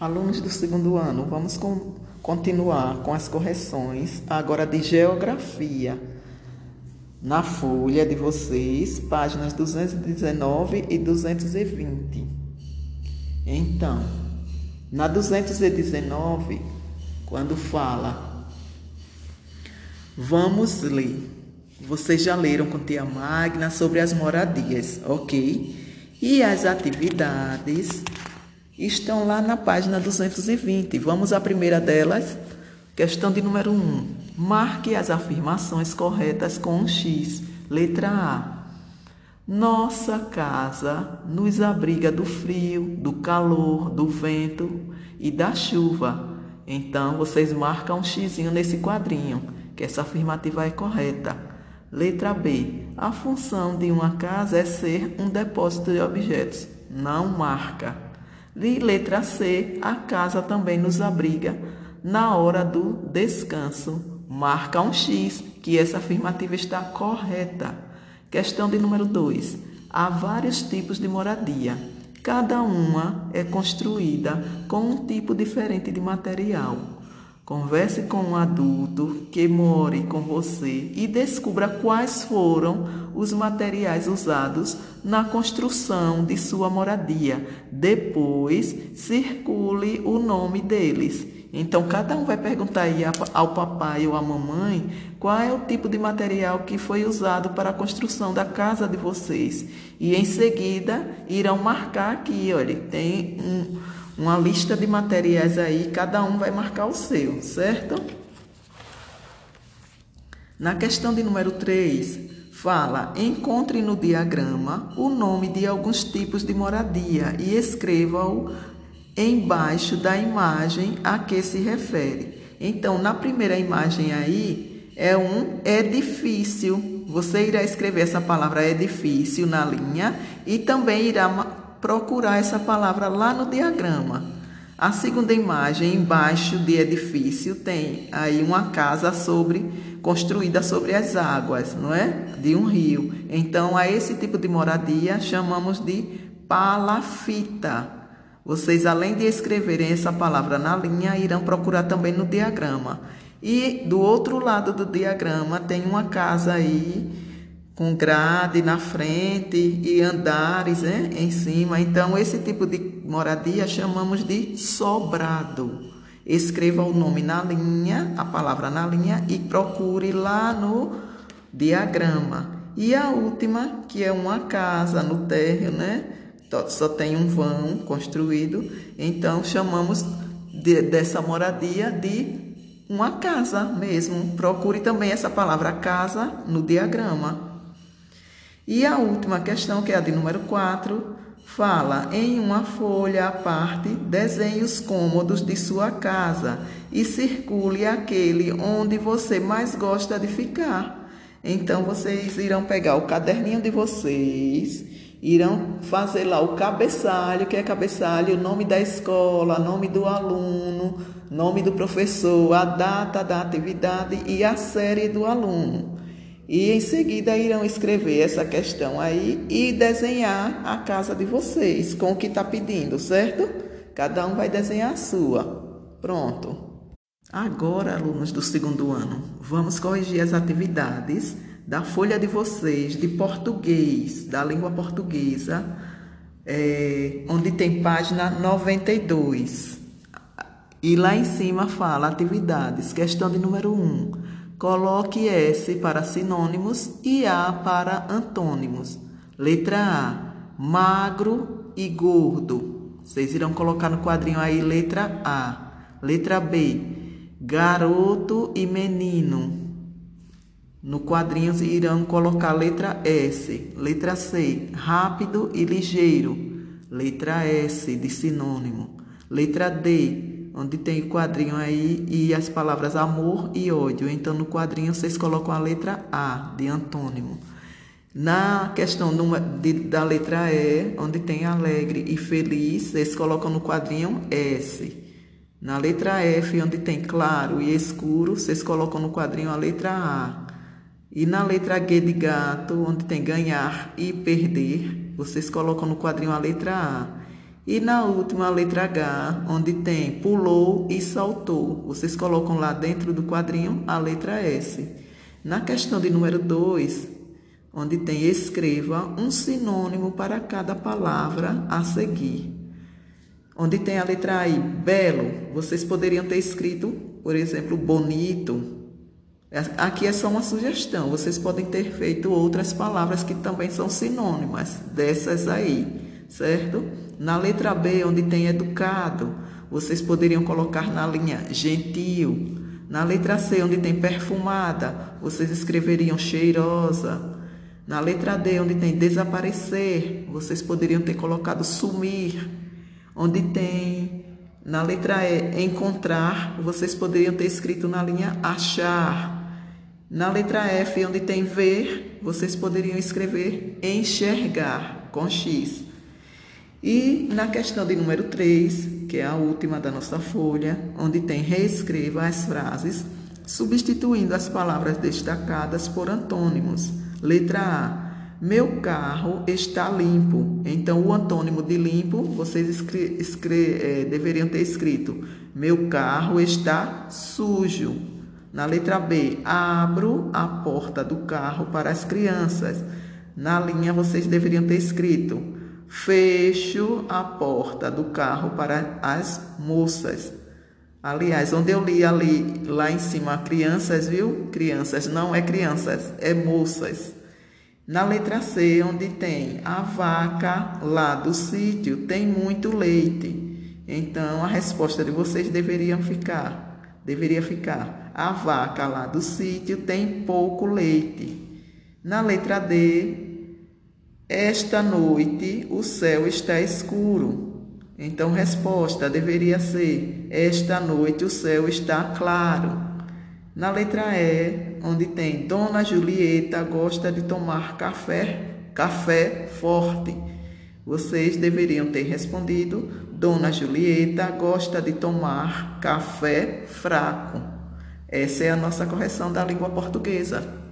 Alunos do segundo ano, vamos com, continuar com as correções agora de geografia. Na folha de vocês, páginas 219 e 220. Então, na 219, quando fala, vamos ler. Vocês já leram com tia Magna sobre as moradias, ok? E as atividades estão lá na página 220. Vamos à primeira delas. Questão de número 1. Marque as afirmações corretas com um X. Letra A. Nossa casa nos abriga do frio, do calor, do vento e da chuva. Então, vocês marcam um X nesse quadrinho, que essa afirmativa é correta. Letra B. A função de uma casa é ser um depósito de objetos. Não marca. E letra C, a casa também nos abriga na hora do descanso. Marca um X, que essa afirmativa está correta. Questão de número 2. Há vários tipos de moradia. Cada uma é construída com um tipo diferente de material. Converse com um adulto que more com você e descubra quais foram os materiais usados na construção de sua moradia. Depois, circule o nome deles. Então, cada um vai perguntar aí ao papai ou à mamãe qual é o tipo de material que foi usado para a construção da casa de vocês. E em seguida, irão marcar aqui, olha, tem um, uma lista de materiais aí, cada um vai marcar o seu, certo? Na questão de número 3, Fala, encontre no diagrama o nome de alguns tipos de moradia e escreva-o embaixo da imagem a que se refere. Então, na primeira imagem aí é um edifício. Você irá escrever essa palavra edifício na linha e também irá procurar essa palavra lá no diagrama. A segunda imagem, embaixo de edifício, tem aí uma casa sobre construída sobre as águas, não é? De um rio. Então, a esse tipo de moradia chamamos de palafita. Vocês, além de escreverem essa palavra na linha, irão procurar também no diagrama. E do outro lado do diagrama tem uma casa aí com grade na frente e andares né, em cima. Então, esse tipo de moradia chamamos de sobrado. Escreva o nome na linha, a palavra na linha e procure lá no diagrama. E a última, que é uma casa no térreo, né? Só tem um vão construído, então chamamos de, dessa moradia de uma casa mesmo. Procure também essa palavra casa no diagrama. E a última questão, que é a de número 4, fala em uma folha à parte, desenhe os cômodos de sua casa e circule aquele onde você mais gosta de ficar. Então vocês irão pegar o caderninho de vocês, irão fazer lá o cabeçalho, que é cabeçalho, o nome da escola, nome do aluno, nome do professor, a data da atividade e a série do aluno. E em seguida irão escrever essa questão aí e desenhar a casa de vocês com o que está pedindo, certo? Cada um vai desenhar a sua. Pronto. Agora, alunos do segundo ano, vamos corrigir as atividades da folha de vocês de português, da língua portuguesa, é, onde tem página 92. E lá em cima fala atividades, questão de número 1. Coloque S para sinônimos e A para antônimos. Letra A, magro e gordo. Vocês irão colocar no quadrinho aí letra A. Letra B, garoto e menino. No quadrinho irão colocar letra S. Letra C, rápido e ligeiro. Letra S de sinônimo. Letra D, onde tem o quadrinho aí e as palavras amor e ódio. Então, no quadrinho, vocês colocam a letra A, de antônimo. Na questão de, da letra E, onde tem alegre e feliz, vocês colocam no quadrinho S. Na letra F, onde tem claro e escuro, vocês colocam no quadrinho a letra A. E na letra G de gato, onde tem ganhar e perder, vocês colocam no quadrinho a letra A. E na última, a letra H, onde tem pulou e saltou. Vocês colocam lá dentro do quadrinho a letra S. Na questão de número 2, onde tem escreva um sinônimo para cada palavra a seguir. Onde tem a letra I, belo, vocês poderiam ter escrito, por exemplo, bonito. Aqui é só uma sugestão, vocês podem ter feito outras palavras que também são sinônimas dessas aí, certo? Na letra B, onde tem educado, vocês poderiam colocar na linha gentil. Na letra C, onde tem perfumada, vocês escreveriam cheirosa. Na letra D, onde tem desaparecer, vocês poderiam ter colocado sumir. Onde tem na letra E, encontrar, vocês poderiam ter escrito na linha achar. Na letra F, onde tem ver, vocês poderiam escrever enxergar com X. E na questão de número 3, que é a última da nossa folha, onde tem reescreva as frases, substituindo as palavras destacadas por antônimos. Letra A. Meu carro está limpo. Então, o antônimo de limpo, vocês é, deveriam ter escrito: Meu carro está sujo. Na letra B, abro a porta do carro para as crianças. Na linha, vocês deveriam ter escrito: Fecho a porta do carro para as moças. Aliás, onde eu li ali lá em cima crianças, viu? Crianças, não é crianças, é moças. Na letra C, onde tem a vaca lá do sítio, tem muito leite. Então, a resposta de vocês deveriam ficar, deveria ficar, a vaca lá do sítio tem pouco leite. Na letra D, esta noite o céu está escuro. Então, resposta deveria ser, esta noite o céu está claro. Na letra E, onde tem Dona Julieta gosta de tomar café, café forte. Vocês deveriam ter respondido: Dona Julieta gosta de tomar café fraco. Essa é a nossa correção da língua portuguesa.